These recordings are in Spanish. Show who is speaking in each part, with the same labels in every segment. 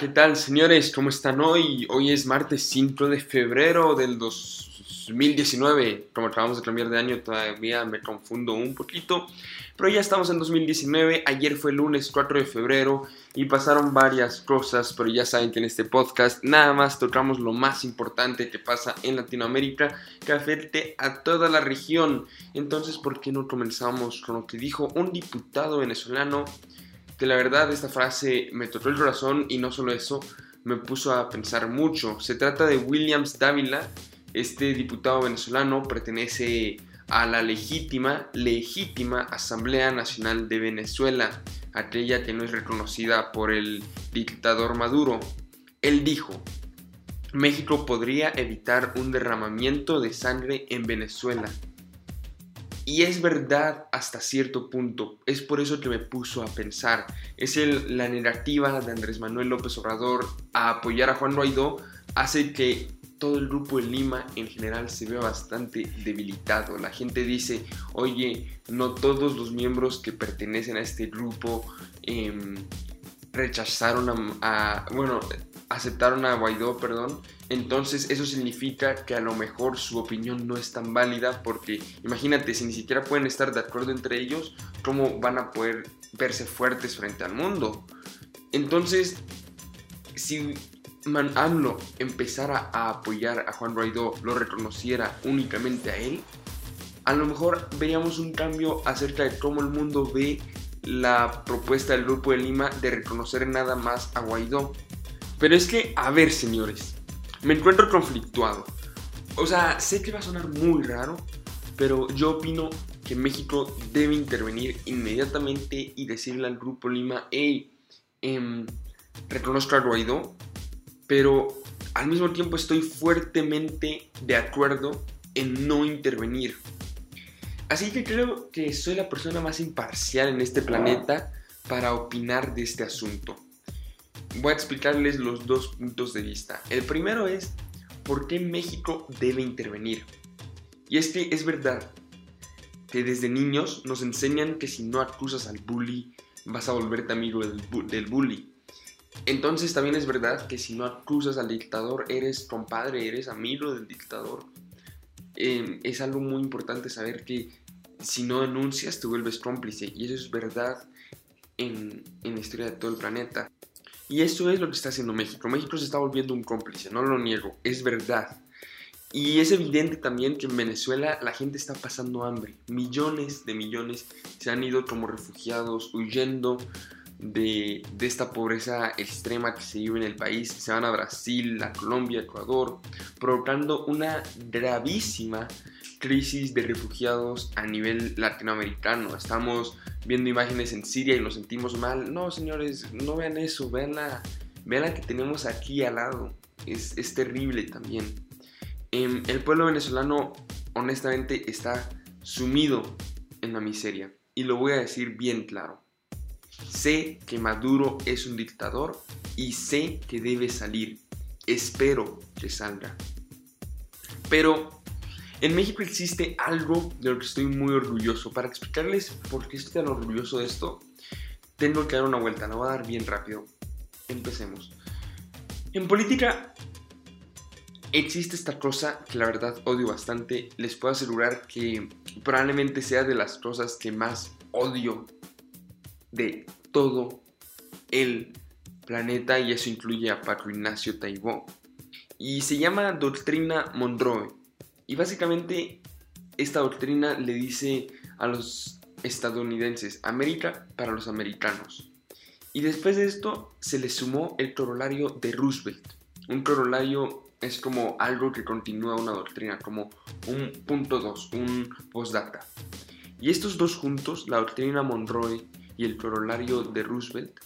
Speaker 1: ¿qué tal señores? ¿Cómo están hoy? Hoy es martes 5 de febrero del 2019. Como acabamos de cambiar de año todavía me confundo un poquito. Pero ya estamos en 2019. Ayer fue lunes 4 de febrero y pasaron varias cosas. Pero ya saben que en este podcast nada más tocamos lo más importante que pasa en Latinoamérica que afecte a toda la región. Entonces, ¿por qué no comenzamos con lo que dijo un diputado venezolano? Que la verdad esta frase me tocó el corazón y no solo eso, me puso a pensar mucho. Se trata de Williams Dávila, este diputado venezolano pertenece a la legítima, legítima Asamblea Nacional de Venezuela, aquella que no es reconocida por el dictador Maduro. Él dijo, México podría evitar un derramamiento de sangre en Venezuela. Y es verdad hasta cierto punto. Es por eso que me puso a pensar. Es el, la negativa de Andrés Manuel López Obrador a apoyar a Juan Guaidó hace que todo el grupo de Lima en general se vea bastante debilitado. La gente dice, oye, no todos los miembros que pertenecen a este grupo em, rechazaron a, bueno, aceptaron a Guaidó, perdón, entonces eso significa que a lo mejor su opinión no es tan válida porque imagínate, si ni siquiera pueden estar de acuerdo entre ellos, ¿cómo van a poder verse fuertes frente al mundo? Entonces, si Man empezara a apoyar a Juan Guaidó, lo reconociera únicamente a él, a lo mejor veríamos un cambio acerca de cómo el mundo ve la propuesta del Grupo de Lima de reconocer nada más a Guaidó. Pero es que, a ver, señores, me encuentro conflictuado. O sea, sé que va a sonar muy raro, pero yo opino que México debe intervenir inmediatamente y decirle al Grupo Lima, hey, eh, reconozco a Guaidó, pero al mismo tiempo estoy fuertemente de acuerdo en no intervenir. Así que creo que soy la persona más imparcial en este planeta para opinar de este asunto voy a explicarles los dos puntos de vista. El primero es por qué México debe intervenir. Y es que es verdad que desde niños nos enseñan que si no acusas al bully vas a volverte amigo del, bully. Entonces también es verdad que si no acusas al dictador eres compadre, eres amigo del dictador. Em, es algo muy importante saber que si no denuncias te vuelves cómplice y eso es verdad en, en la historia de todo el planeta. Y eso es lo que está haciendo México. México se está volviendo un cómplice, no lo niego, es verdad. Y es evidente también que en Venezuela la gente está pasando hambre. Millones de millones se han ido como refugiados, huyendo de, de, esta pobreza extrema que se vive en el país. Se van a Brasil, a Colombia, Ecuador, provocando una gravísima crisis de refugiados a nivel latinoamericano. Estamos viendo imágenes en Siria y nos sentimos mal. No, señores, no vean eso, vean la, vean la que tenemos aquí al lado. Es, es terrible también. Em, el pueblo venezolano, honestamente, está sumido en la miseria. Y lo voy a decir bien claro. Sé que Maduro es un dictador y sé que debe salir. Espero que salga. Pero en México existe algo de lo que estoy muy orgulloso. Para explicarles por qué estoy tan orgulloso de esto, tengo que dar una vuelta. La voy a dar bien rápido. Empecemos. En política existe esta cosa que la verdad odio bastante. Les puedo asegurar que probablemente sea de las cosas que más odio de todo el planeta y eso incluye a Paco Ignacio Taibó. Y se llama Doctrina Monroe. Y básicamente esta doctrina le dice a los estadounidenses, América para los americanos. Y después de esto se le sumó el corolario de Roosevelt. Un corolario es como algo que continúa una doctrina, como un punto 2, un postdata. Y estos dos juntos, la doctrina Monroe y el corolario de Roosevelt,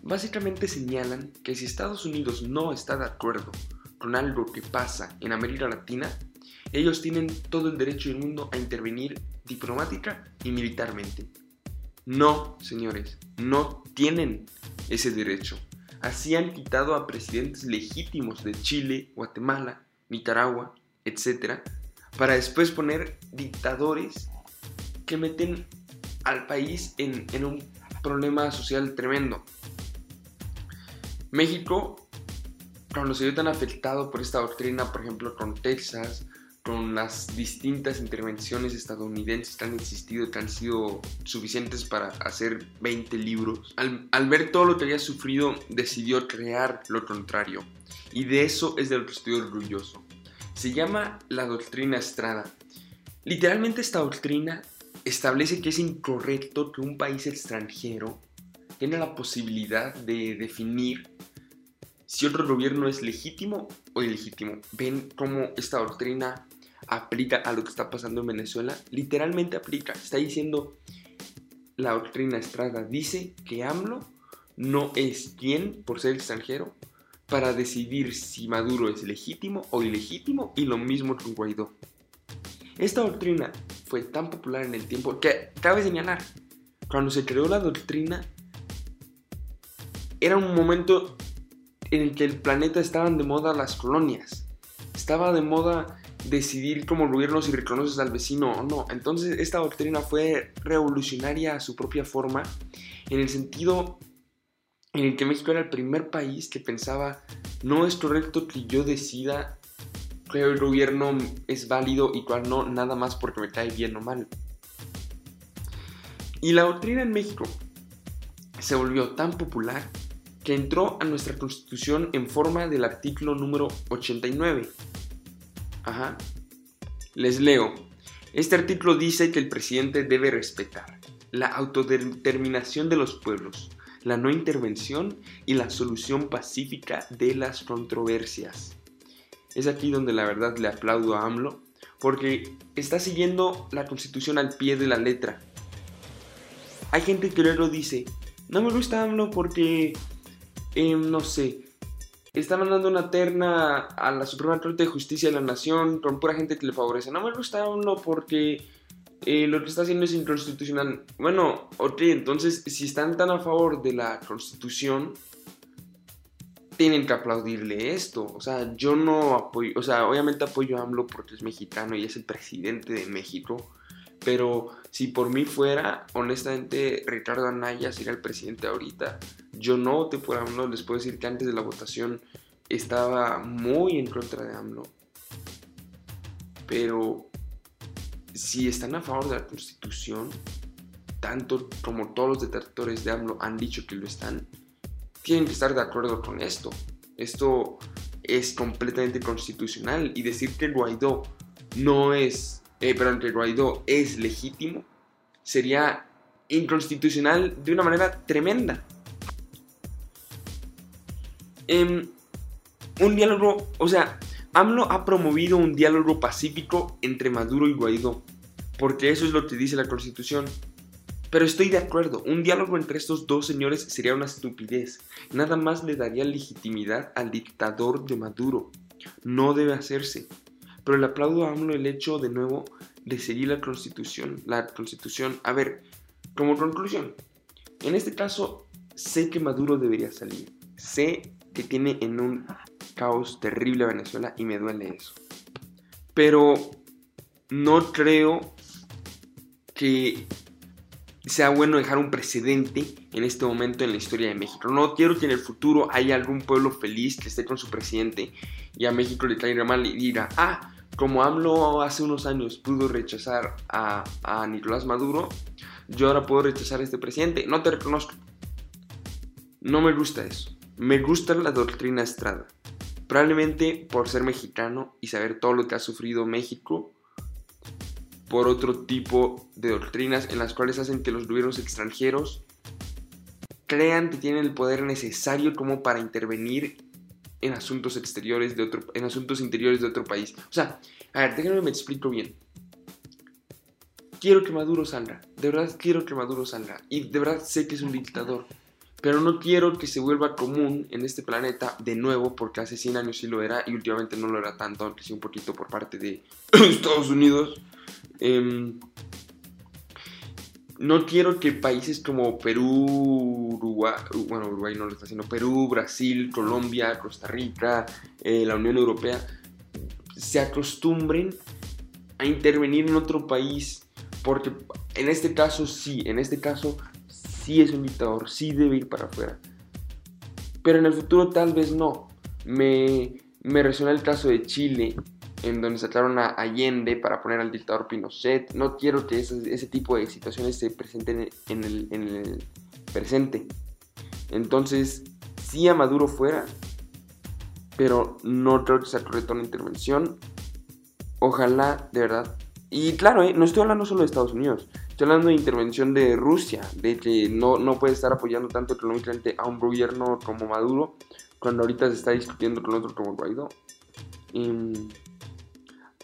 Speaker 1: básicamente señalan que si Estados Unidos no está de acuerdo con algo que pasa en América Latina, ellos tienen todo el derecho del mundo a intervenir diplomática y militarmente. No, señores, no tienen ese derecho. Así han quitado a presidentes legítimos de Chile, Guatemala, Nicaragua, etc., para después poner dictadores que meten al país en, en un problema social tremendo. México, cuando se vio tan afectado por esta doctrina, por ejemplo, con Texas, con las distintas intervenciones estadounidenses que han existido, que han sido suficientes para hacer 20 libros, al, ver todo lo que había sufrido, decidió crear lo contrario. Y de eso es de lo que estoy orgulloso. Se llama la doctrina Estrada. Literalmente esta doctrina establece que es incorrecto que un país extranjero tenga la posibilidad de definir si otro gobierno es legítimo o ilegítimo. Ven cómo esta doctrina aplica a lo que está pasando en Venezuela. Literalmente aplica. Está diciendo la doctrina Estrada. Dice que AMLO no es quien, por ser extranjero, para decidir si Maduro es legítimo o ilegítimo y lo mismo con Guaidó. Esta doctrina fue tan popular en el tiempo que cabe señalar, cuando se creó la doctrina, era un momento en el que el planeta estaban de moda las colonias. Estaba de moda decidir gobierno si reconoces al vecino o no. Entonces esta doctrina fue revolucionaria a su propia forma, en el sentido en el que México era el primer país que pensaba no es correcto que yo decida que el gobierno es válido y cuál no, nada más porque me cae bien o mal. Y la doctrina en México se volvió tan popular que entró a nuestra constitución en forma del artículo número 89. Ajá. Les leo. Este artículo dice que el presidente debe respetar la autodeterminación de los pueblos, la no intervención y la solución pacífica de las controversias. Es aquí donde la verdad le aplaudo a AMLO, porque está siguiendo la constitución al pie de la letra. Hay gente que luego dice, no me gusta AMLO porque Em, no sé, está mandando una terna a la Suprema Corte de Justicia de la Nación con pura gente que le favorece. No me gusta uno porque eh, lo que está haciendo es inconstitucional. Bueno, ok, entonces si están tan a favor de la Constitución, tienen que aplaudirle esto. O sea, yo no apoyo, o sea, obviamente apoyo a AMLO porque es mexicano y es el presidente de México. Pero si por mí fuera, honestamente, Ricardo Anaya sería el presidente ahorita. Yo no te por AMLO, les puedo decir que antes de la votación estaba muy en contra de AMLO. Pero si están a favor de la constitución, tanto como todos los detractores de AMLO han dicho que lo están, tienen que estar de acuerdo con esto. Esto es completamente constitucional y decir que Guaidó no es, eh, perdón, que Guaidó es legítimo sería inconstitucional de una manera tremenda. Em, un diálogo, o sea, AMLO ha promovido un diálogo pacífico entre Maduro y Guaidó, porque eso es lo que dice la Constitución. Pero estoy de acuerdo, un diálogo entre estos dos señores sería una estupidez. Nada más le daría legitimidad al dictador de Maduro. No debe hacerse. Pero le aplaudo a AMLO el hecho, de nuevo, de seguir la Constitución. La Constitución, a ver, como conclusión, en este caso, sé que Maduro debería salir. Sé que tiene en un caos terrible a Venezuela y me duele eso. Pero no creo que sea bueno dejar un precedente en este momento en la historia de México. No quiero que en el futuro haya algún pueblo feliz que esté con su presidente y a México le caiga mal y diga, ah, como AMLO hace unos años pudo rechazar a, Nicolás Maduro, yo ahora puedo rechazar a este presidente. No te reconozco. No me gusta eso. Me gusta la doctrina Estrada. Probablemente por ser mexicano y saber todo lo que ha sufrido México, por otro tipo de doctrinas en las cuales hacen que los gobiernos extranjeros crean que tienen el poder necesario como para intervenir en asuntos exteriores de otro, en asuntos interiores de otro país. O sea, a ver, déjenme me explico bien. Quiero que Maduro salga, de verdad quiero que Maduro salga y de verdad sé que es un dictador. Pero no quiero que se vuelva común en este planeta de nuevo, porque hace 100 años sí lo era y últimamente no lo era tanto, aunque sí un poquito por parte de Estados Unidos. Em, no quiero que países como Perú, Uruguay, bueno, Uruguay no lo está haciendo, Perú, Brasil, Colombia, Costa Rica, eh, la Unión Europea, se acostumbren a intervenir en otro país, porque en este caso sí, en este caso sí es un dictador, sí debe ir para afuera. pero en el futuro tal vez no. Me, me resuena el caso de Chile, en donde sacaron a Allende para poner al dictador Pinochet. No quiero que ese, tipo de situaciones se presenten en el, en el presente. Entonces, sí a Maduro fuera, pero no creo que sea correcta una intervención. Ojalá, de verdad. Y claro, ¿eh? no estoy hablando solo de Estados Unidos, estoy hablando de intervención de Rusia, de que no, no puede estar apoyando tanto económicamente a un gobierno como Maduro, cuando ahorita se está discutiendo con otro como Guaidó. Y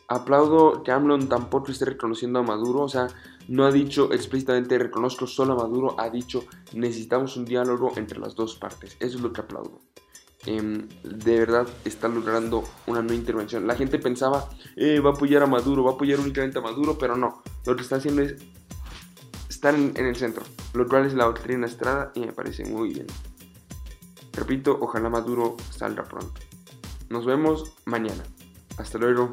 Speaker 1: aplaudo que AMLO tampoco esté reconociendo a Maduro, o sea, no ha dicho explícitamente reconozco solo a Maduro, ha dicho necesitamos un diálogo entre las dos partes. Eso es lo que aplaudo. Em, de verdad está logrando una nueva intervención. La gente pensaba, eh, va a apoyar a Maduro, va a apoyar únicamente a Maduro, pero no. Lo que está haciendo es estar en, en el centro, lo cual es la doctrina Estrada y me parece muy bien. Repito, ojalá Maduro salga pronto. Nos vemos mañana. Hasta luego.